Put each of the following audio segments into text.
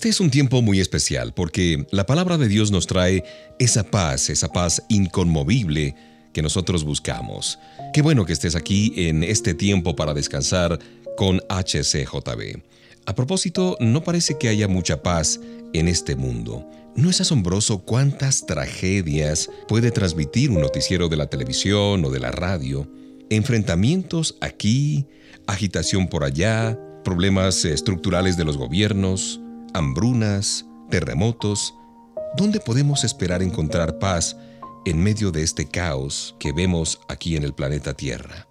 Este es un tiempo muy especial porque la palabra de Dios nos trae esa paz, esa paz inconmovible que nosotros buscamos. Qué bueno que estés aquí en este tiempo para descansar con HCJB. A propósito, no parece que haya mucha paz en este mundo. ¿No es asombroso cuántas tragedias puede transmitir un noticiero de la televisión o de la radio? Enfrentamientos aquí, agitación por allá, problemas estructurales de los gobiernos, hambrunas, terremotos, ¿dónde podemos esperar encontrar paz en medio de este caos que vemos aquí en el planeta Tierra?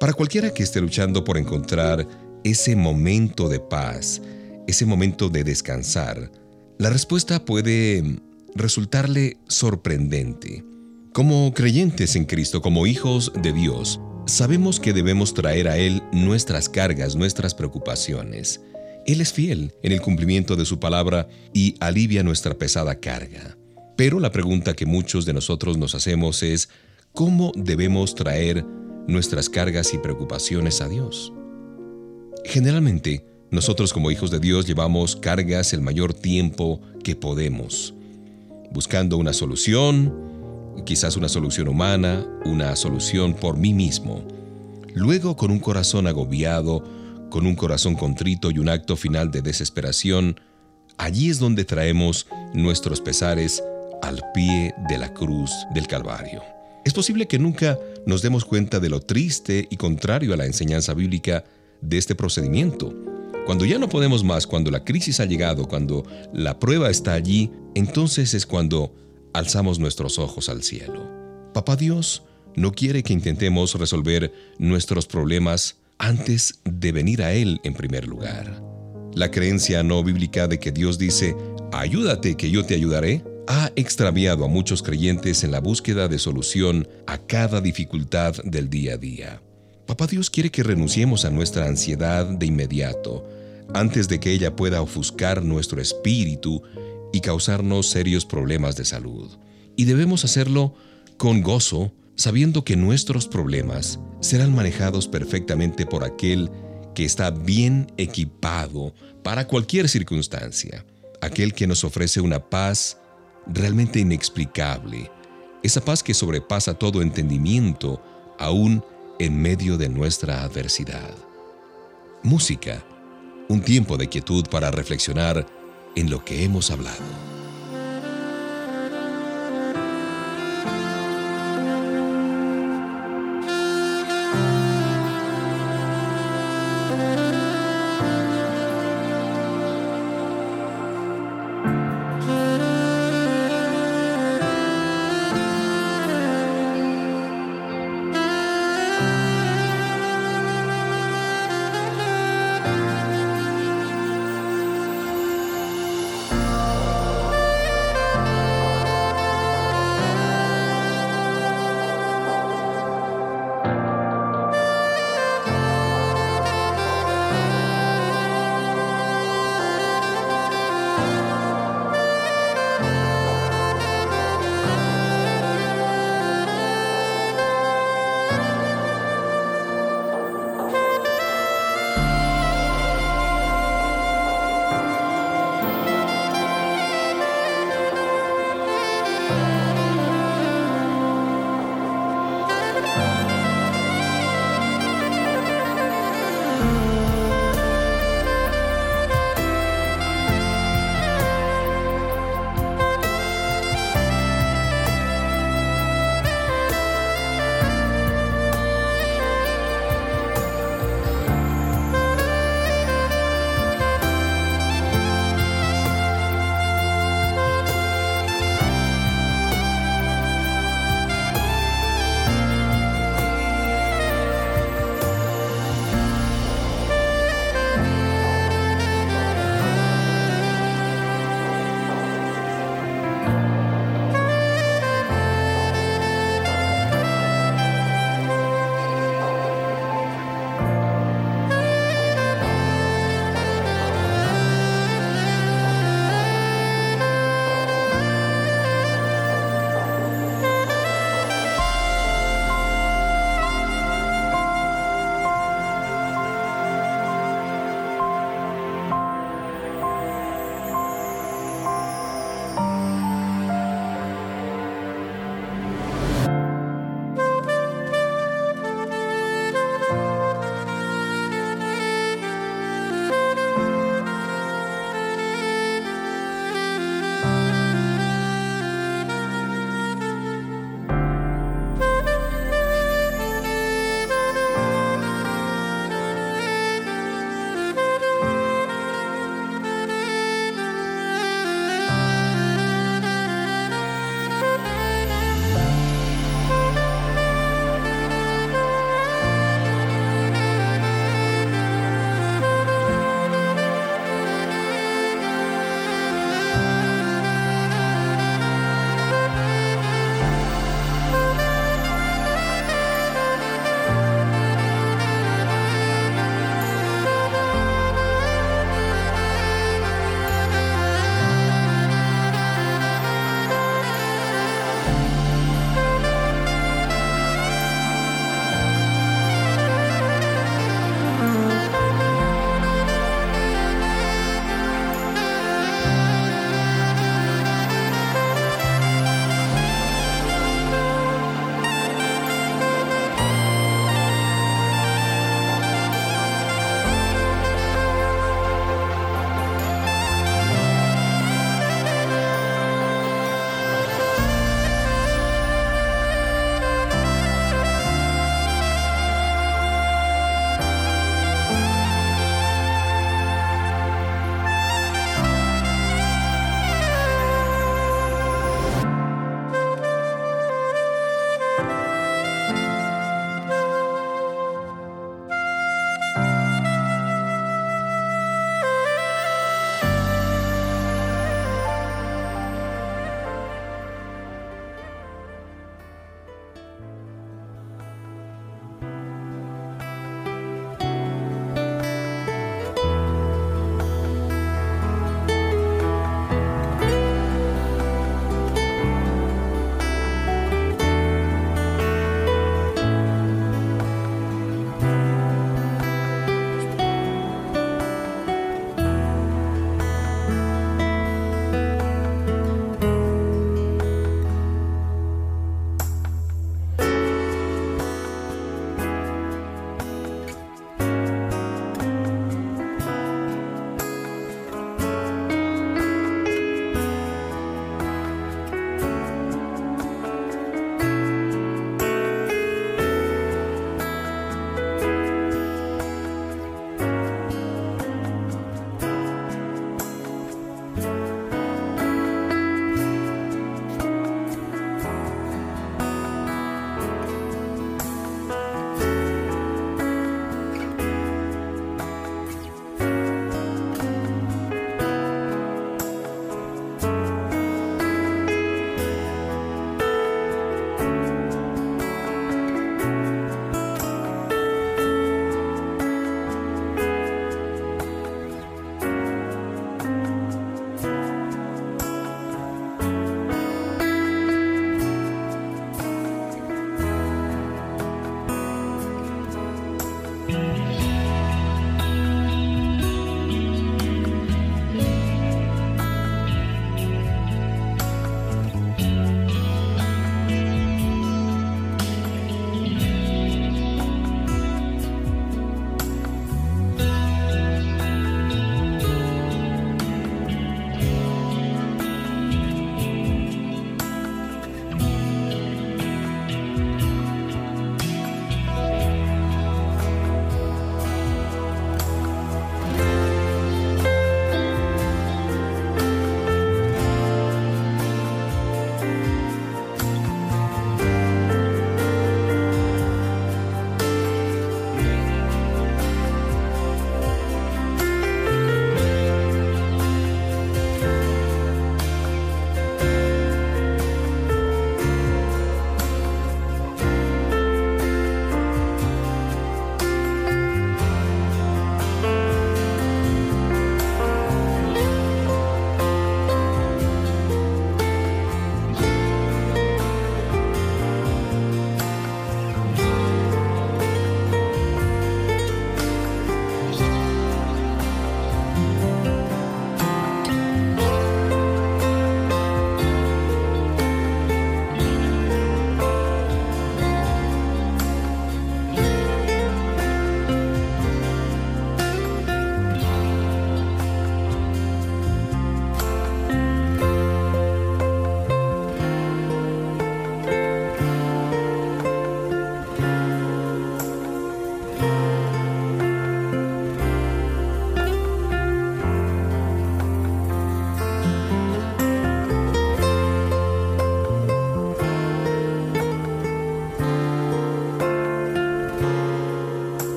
Para cualquiera que esté luchando por encontrar ese momento de paz, ese momento de descansar, la respuesta puede resultarle sorprendente. Como creyentes en Cristo, como hijos de Dios, sabemos que debemos traer a Él nuestras cargas, nuestras preocupaciones. Él es fiel en el cumplimiento de su palabra y alivia nuestra pesada carga. Pero la pregunta que muchos de nosotros nos hacemos es, ¿cómo debemos traer nuestras cargas y preocupaciones a Dios? Generalmente, nosotros como hijos de Dios llevamos cargas el mayor tiempo que podemos, buscando una solución, quizás una solución humana, una solución por mí mismo. Luego, con un corazón agobiado, con un corazón contrito y un acto final de desesperación, allí es donde traemos nuestros pesares al pie de la cruz del Calvario. Es posible que nunca nos demos cuenta de lo triste y contrario a la enseñanza bíblica de este procedimiento. Cuando ya no podemos más, cuando la crisis ha llegado, cuando la prueba está allí, entonces es cuando alzamos nuestros ojos al cielo. Papá Dios no quiere que intentemos resolver nuestros problemas antes de venir a Él en primer lugar. La creencia no bíblica de que Dios dice, ayúdate que yo te ayudaré, ha extraviado a muchos creyentes en la búsqueda de solución a cada dificultad del día a día. Papá Dios quiere que renunciemos a nuestra ansiedad de inmediato, antes de que ella pueda ofuscar nuestro espíritu y causarnos serios problemas de salud. Y debemos hacerlo con gozo, sabiendo que nuestros problemas serán manejados perfectamente por aquel que está bien equipado para cualquier circunstancia, aquel que nos ofrece una paz realmente inexplicable, esa paz que sobrepasa todo entendimiento, aún en medio de nuestra adversidad. Música, un tiempo de quietud para reflexionar en lo que hemos hablado.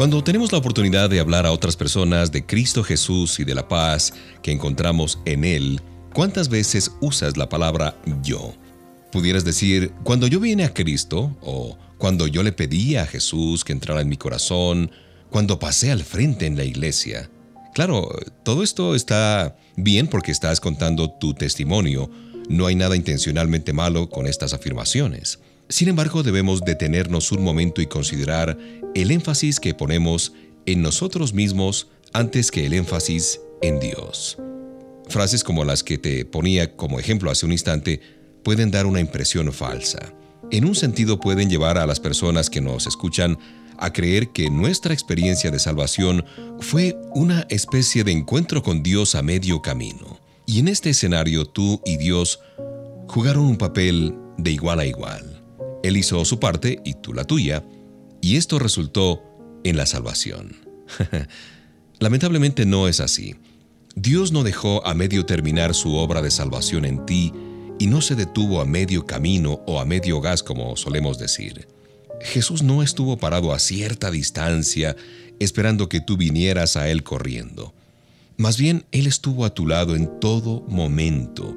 Cuando tenemos la oportunidad de hablar a otras personas de Cristo Jesús y de la paz que encontramos en Él, ¿cuántas veces usas la palabra yo? Pudieras decir, cuando yo vine a Cristo, o cuando yo le pedí a Jesús que entrara en mi corazón, cuando pasé al frente en la iglesia. Claro, todo esto está bien porque estás contando tu testimonio. No hay nada intencionalmente malo con estas afirmaciones. Sin embargo, debemos detenernos un momento y considerar el énfasis que ponemos en nosotros mismos antes que el énfasis en Dios. Frases como las que te ponía como ejemplo hace un instante pueden dar una impresión falsa. En un sentido pueden llevar a las personas que nos escuchan a creer que nuestra experiencia de salvación fue una especie de encuentro con Dios a medio camino. Y en este escenario tú y Dios jugaron un papel de igual a igual. Él hizo su parte y tú la tuya, y esto resultó en la salvación. Lamentablemente no es así. Dios no dejó a medio terminar su obra de salvación en ti y no se detuvo a medio camino o a medio gas como solemos decir. Jesús no estuvo parado a cierta distancia esperando que tú vinieras a Él corriendo. Más bien, Él estuvo a tu lado en todo momento,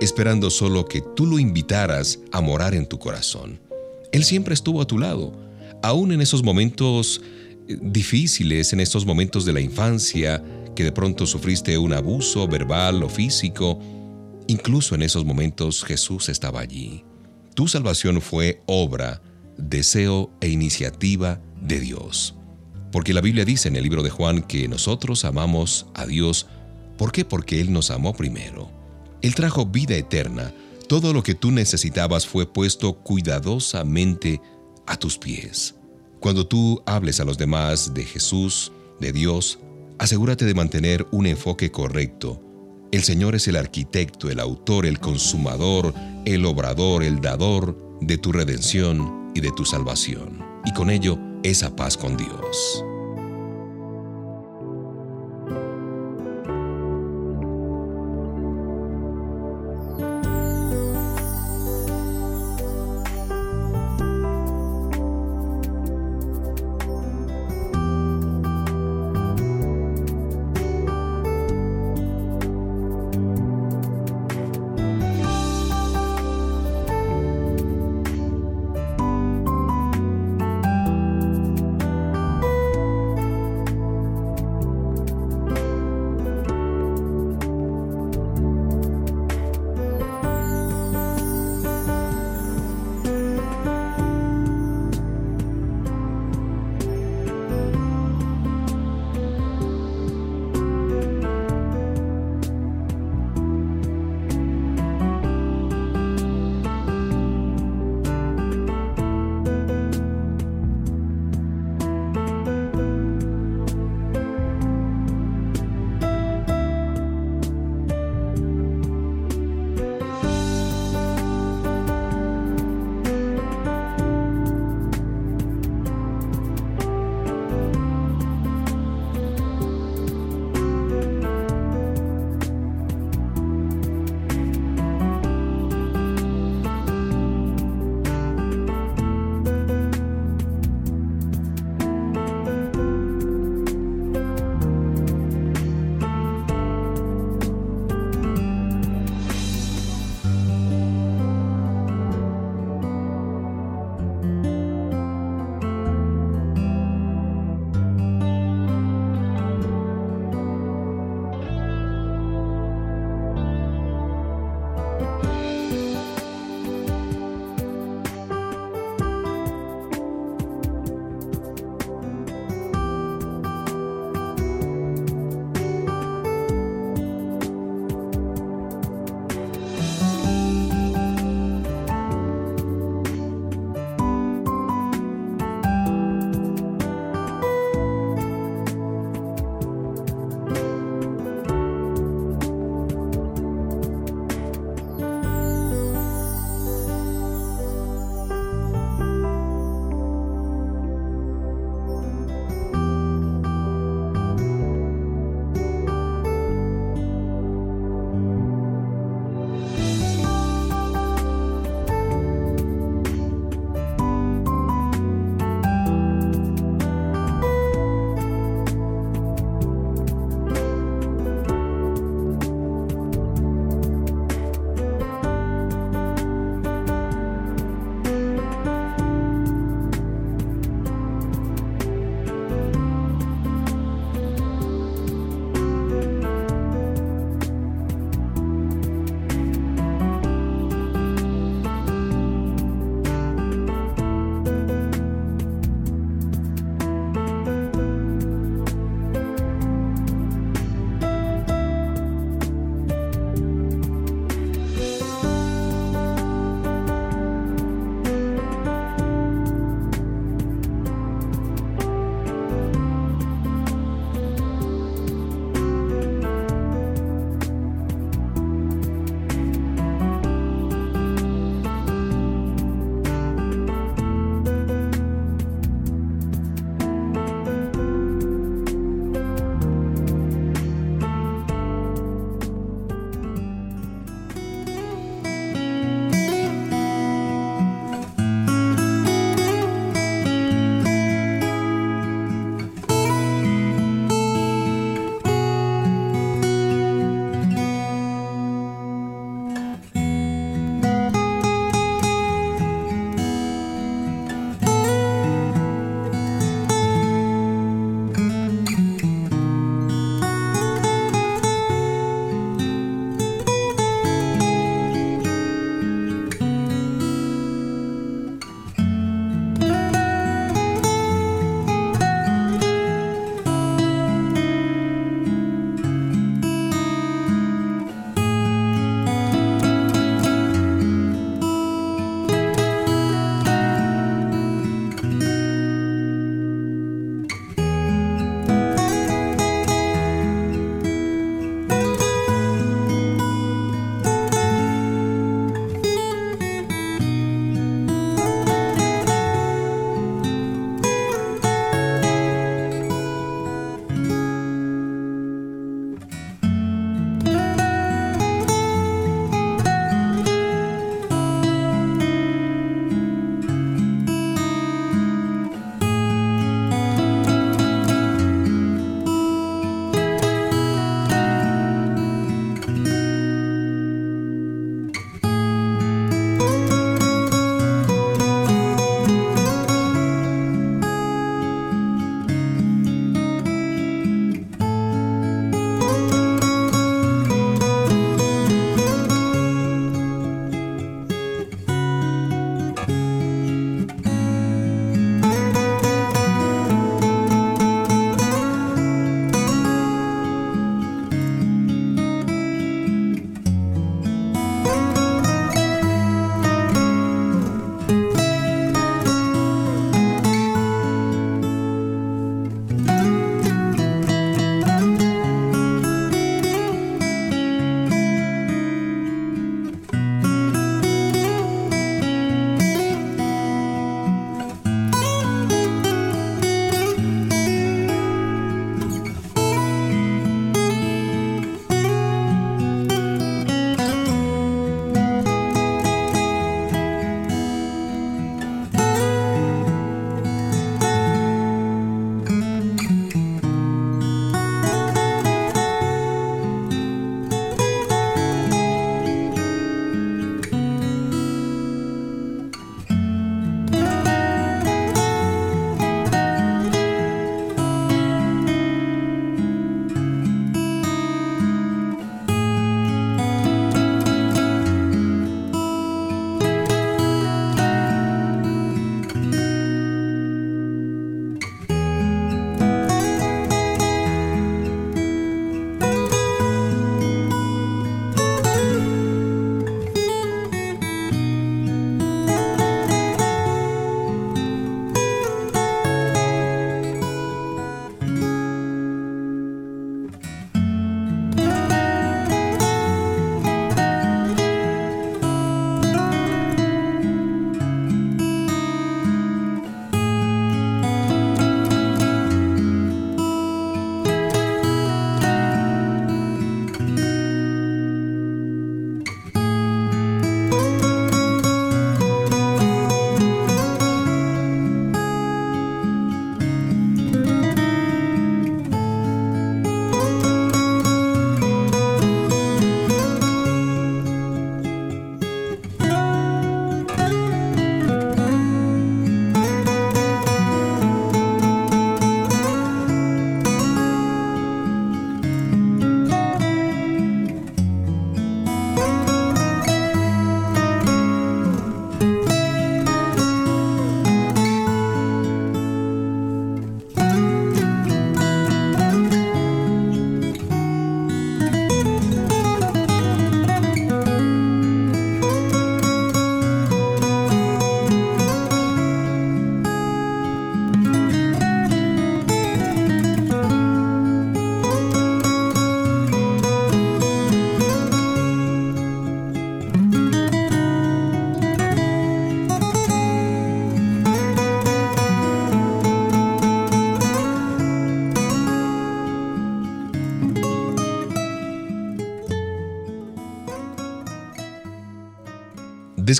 esperando solo que tú lo invitaras a morar en tu corazón. Él siempre estuvo a tu lado, aún en esos momentos eh, difíciles, en estos momentos de la infancia, que de pronto sufriste un abuso verbal o físico. Incluso en esos momentos Jesús estaba allí. Tu salvación fue obra, deseo e iniciativa de Dios. Porque la Biblia dice en el libro de Juan que nosotros amamos a Dios. ¿Por qué? Porque Él nos amó primero. Él trajo vida eterna. Todo lo que tú necesitabas fue puesto cuidadosamente a tus pies. Cuando tú hables a los demás de Jesús, de Dios, asegúrate de mantener un enfoque correcto. El Señor es el arquitecto, el autor, el consumador, el obrador, el dador de tu redención y de tu salvación. Y con ello, esa paz con Dios.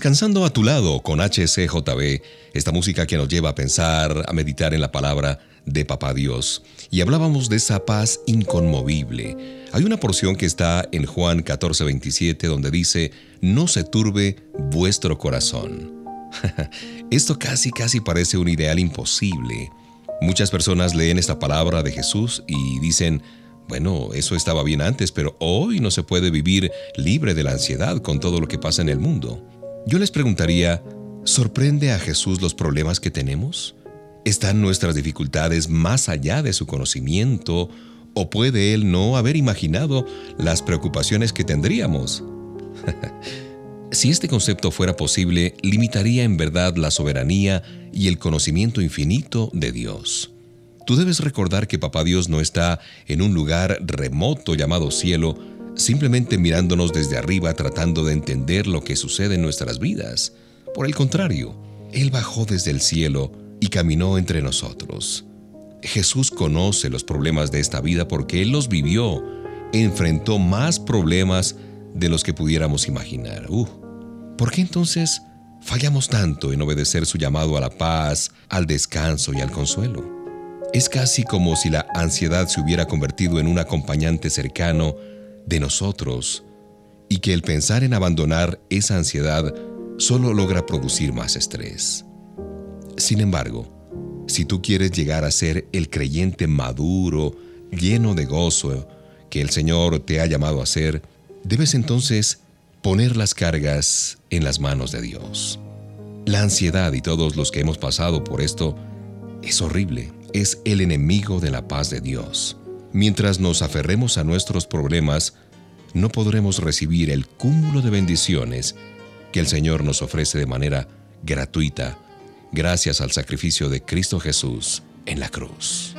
Descansando a tu lado con HCJB, esta música que nos lleva a pensar, a meditar en la palabra de Papá Dios. Y hablábamos de esa paz inconmovible. Hay una porción que está en Juan 14:27 donde dice, no se turbe vuestro corazón. Esto casi casi parece un ideal imposible. Muchas personas leen esta palabra de Jesús y dicen, bueno, eso estaba bien antes, pero hoy no se puede vivir libre de la ansiedad con todo lo que pasa en el mundo. Yo les preguntaría, ¿sorprende a Jesús los problemas que tenemos? ¿Están nuestras dificultades más allá de su conocimiento o puede Él no haber imaginado las preocupaciones que tendríamos? si este concepto fuera posible, limitaría en verdad la soberanía y el conocimiento infinito de Dios. Tú debes recordar que Papá Dios no está en un lugar remoto llamado cielo, simplemente mirándonos desde arriba tratando de entender lo que sucede en nuestras vidas. Por el contrario, Él bajó desde el cielo y caminó entre nosotros. Jesús conoce los problemas de esta vida porque Él los vivió, enfrentó más problemas de los que pudiéramos imaginar. Uh, ¿Por qué entonces fallamos tanto en obedecer su llamado a la paz, al descanso y al consuelo? Es casi como si la ansiedad se hubiera convertido en un acompañante cercano de nosotros y que el pensar en abandonar esa ansiedad solo logra producir más estrés. Sin embargo, si tú quieres llegar a ser el creyente maduro, lleno de gozo, que el Señor te ha llamado a ser, debes entonces poner las cargas en las manos de Dios. La ansiedad y todos los que hemos pasado por esto es horrible, es el enemigo de la paz de Dios. Mientras nos aferremos a nuestros problemas, no podremos recibir el cúmulo de bendiciones que el Señor nos ofrece de manera gratuita, gracias al sacrificio de Cristo Jesús en la cruz.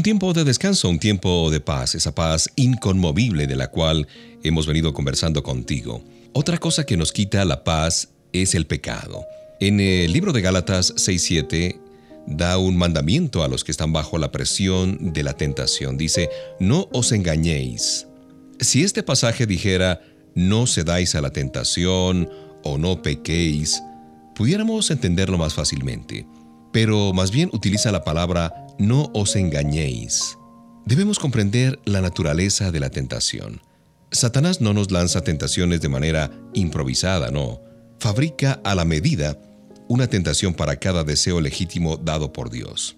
Un tiempo de descanso, un tiempo de paz, esa paz inconmovible de la cual hemos venido conversando contigo. Otra cosa que nos quita la paz es el pecado. En el libro de Gálatas 6.7 da un mandamiento a los que están bajo la presión de la tentación. Dice, no os engañéis. Si este pasaje dijera, no cedáis a la tentación o no pequéis, pudiéramos entenderlo más fácilmente. Pero más bien utiliza la palabra no os engañéis. Debemos comprender la naturaleza de la tentación. Satanás no nos lanza tentaciones de manera improvisada, no. Fabrica a la medida una tentación para cada deseo legítimo dado por Dios.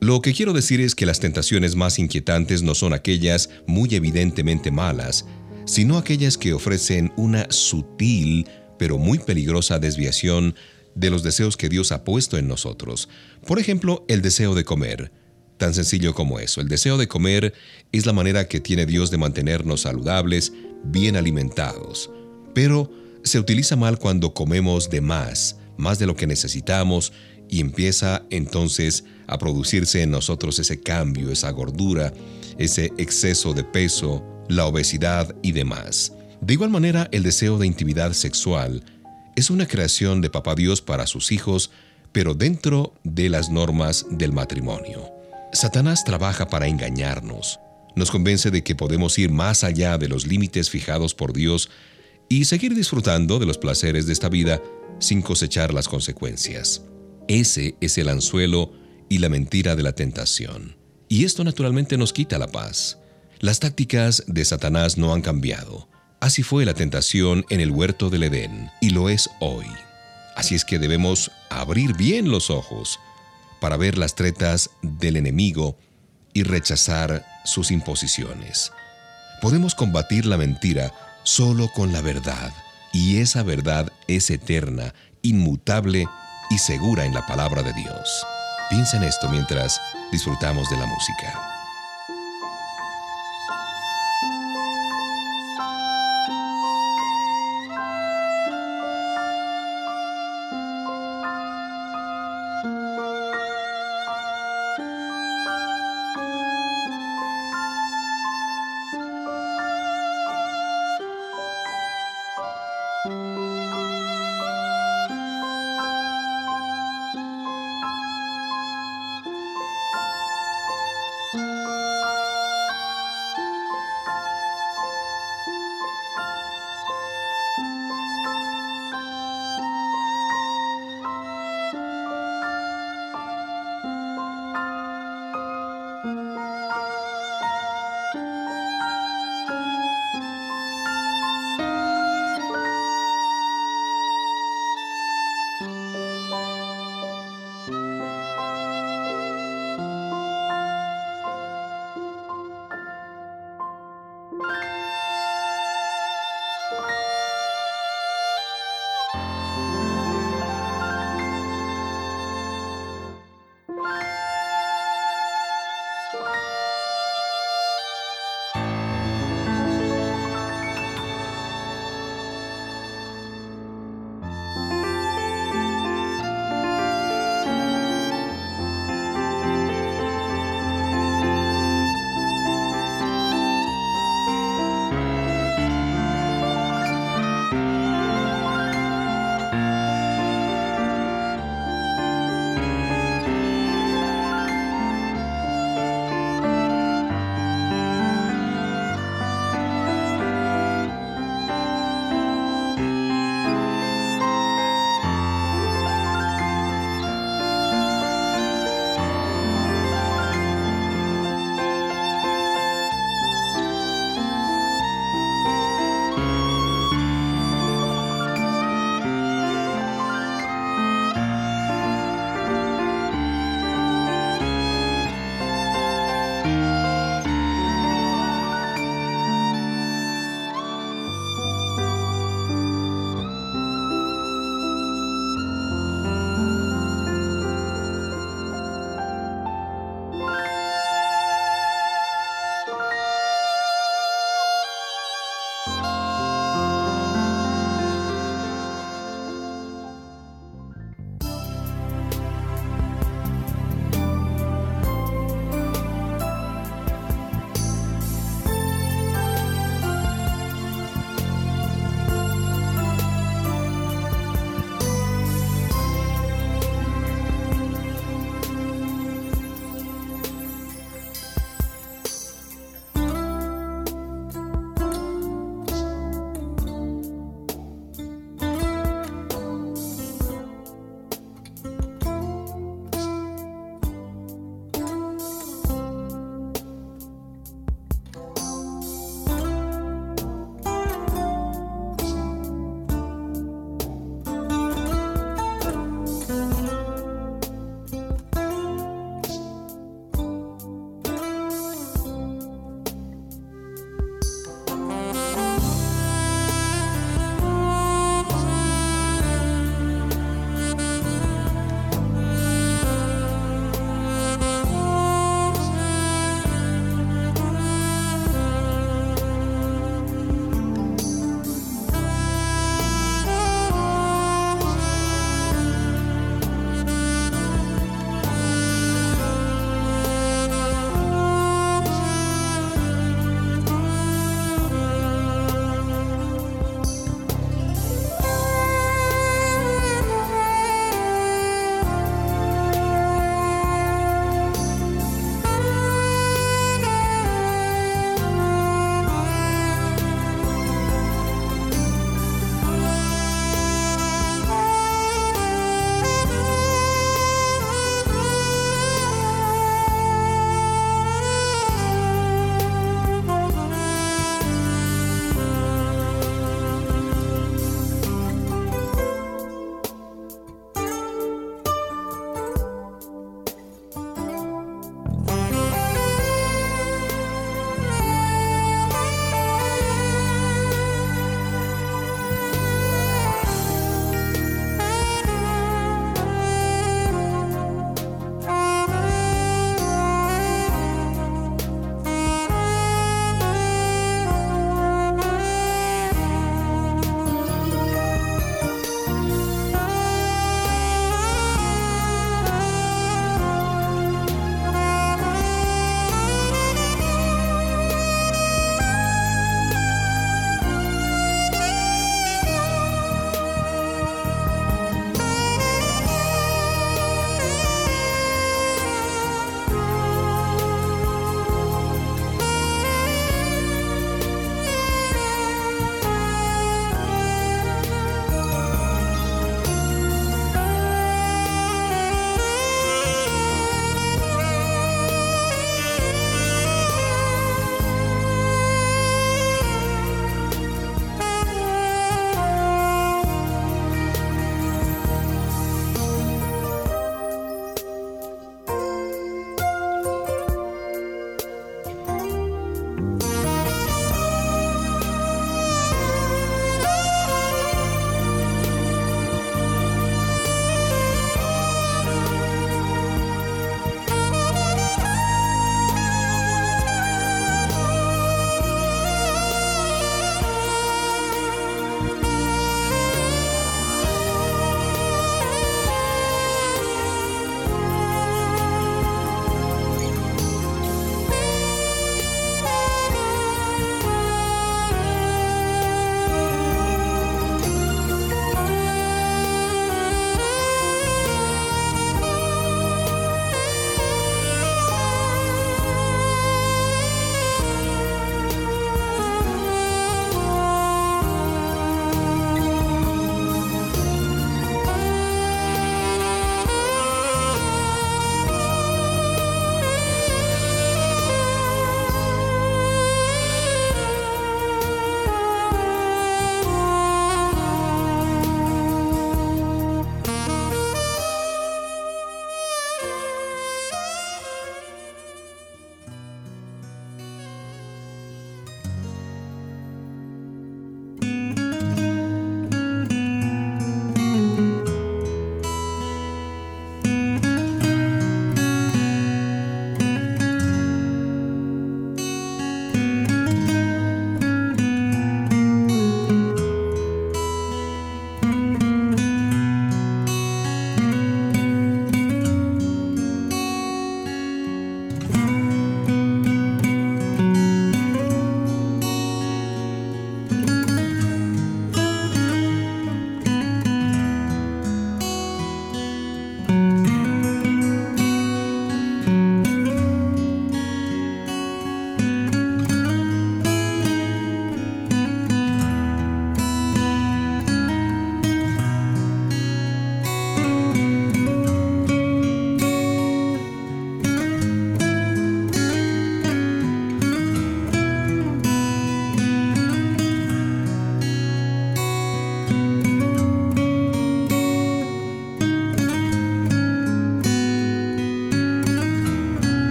Lo que quiero decir es que las tentaciones más inquietantes no son aquellas muy evidentemente malas, sino aquellas que ofrecen una sutil pero muy peligrosa desviación de los deseos que Dios ha puesto en nosotros. Por ejemplo, el deseo de comer. Tan sencillo como eso. El deseo de comer es la manera que tiene Dios de mantenernos saludables, bien alimentados. Pero se utiliza mal cuando comemos de más, más de lo que necesitamos, y empieza entonces a producirse en nosotros ese cambio, esa gordura, ese exceso de peso, la obesidad y demás. De igual manera, el deseo de intimidad sexual es una creación de Papá Dios para sus hijos, pero dentro de las normas del matrimonio. Satanás trabaja para engañarnos. Nos convence de que podemos ir más allá de los límites fijados por Dios y seguir disfrutando de los placeres de esta vida sin cosechar las consecuencias. Ese es el anzuelo y la mentira de la tentación. Y esto naturalmente nos quita la paz. Las tácticas de Satanás no han cambiado. Así fue la tentación en el huerto del Edén y lo es hoy. Así es que debemos abrir bien los ojos para ver las tretas del enemigo y rechazar sus imposiciones. Podemos combatir la mentira solo con la verdad, y esa verdad es eterna, inmutable y segura en la palabra de Dios. Piensa en esto mientras disfrutamos de la música.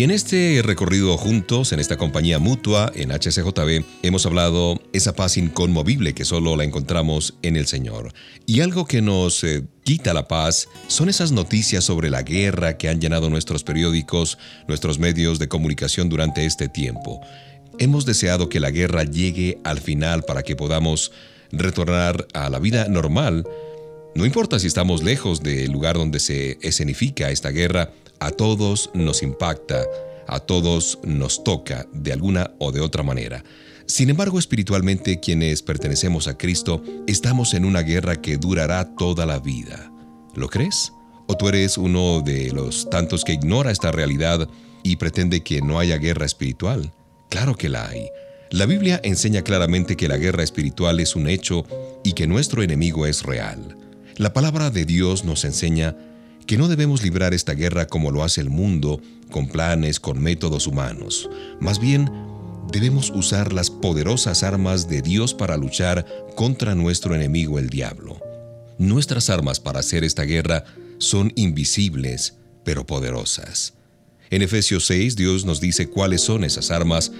Y en este recorrido juntos, en esta compañía mutua, en HCJB, hemos hablado esa paz inconmovible que solo la encontramos en el Señor. Y algo que nos eh, quita la paz son esas noticias sobre la guerra que han llenado nuestros periódicos, nuestros medios de comunicación durante este tiempo. Hemos deseado que la guerra llegue al final para que podamos retornar a la vida normal. No importa si estamos lejos del lugar donde se escenifica esta guerra, a todos nos impacta, a todos nos toca de alguna o de otra manera. Sin embargo, espiritualmente quienes pertenecemos a Cristo estamos en una guerra que durará toda la vida. ¿Lo crees? ¿O tú eres uno de los tantos que ignora esta realidad y pretende que no haya guerra espiritual? Claro que la hay. La Biblia enseña claramente que la guerra espiritual es un hecho y que nuestro enemigo es real. La palabra de Dios nos enseña que no debemos librar esta guerra como lo hace el mundo, con planes, con métodos humanos. Más bien, debemos usar las poderosas armas de Dios para luchar contra nuestro enemigo el diablo. Nuestras armas para hacer esta guerra son invisibles, pero poderosas. En Efesios 6 Dios nos dice cuáles son esas armas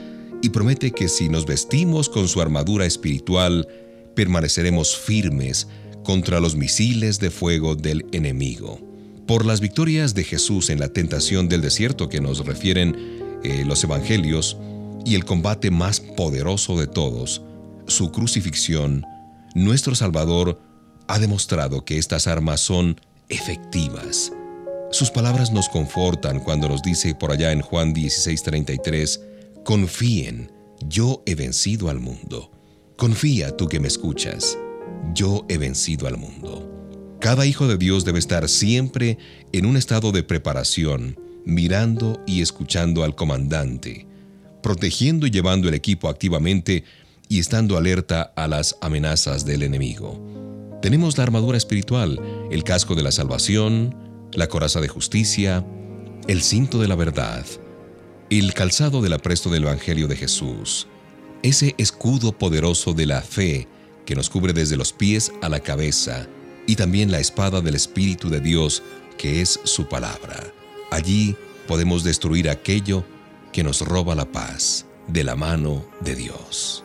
y promete que si nos vestimos con su armadura espiritual, permaneceremos firmes contra los misiles de fuego del enemigo por las victorias de Jesús en la tentación del desierto que nos refieren eh, los evangelios y el combate más poderoso de todos, su crucifixión, nuestro Salvador ha demostrado que estas armas son efectivas. Sus palabras nos confortan cuando nos dice por allá en Juan 16:33, confíen, yo he vencido al mundo. Confía tú que me escuchas, yo he vencido al mundo. Cada hijo de Dios debe estar siempre en un estado de preparación, mirando y escuchando al comandante, protegiendo y llevando el equipo activamente y estando alerta a las amenazas del enemigo. Tenemos la armadura espiritual, el casco de la salvación, la coraza de justicia, el cinto de la verdad, el calzado del apresto del Evangelio de Jesús, ese escudo poderoso de la fe que nos cubre desde los pies a la cabeza, y también la espada del Espíritu de Dios, que es su palabra. Allí podemos destruir aquello que nos roba la paz de la mano de Dios.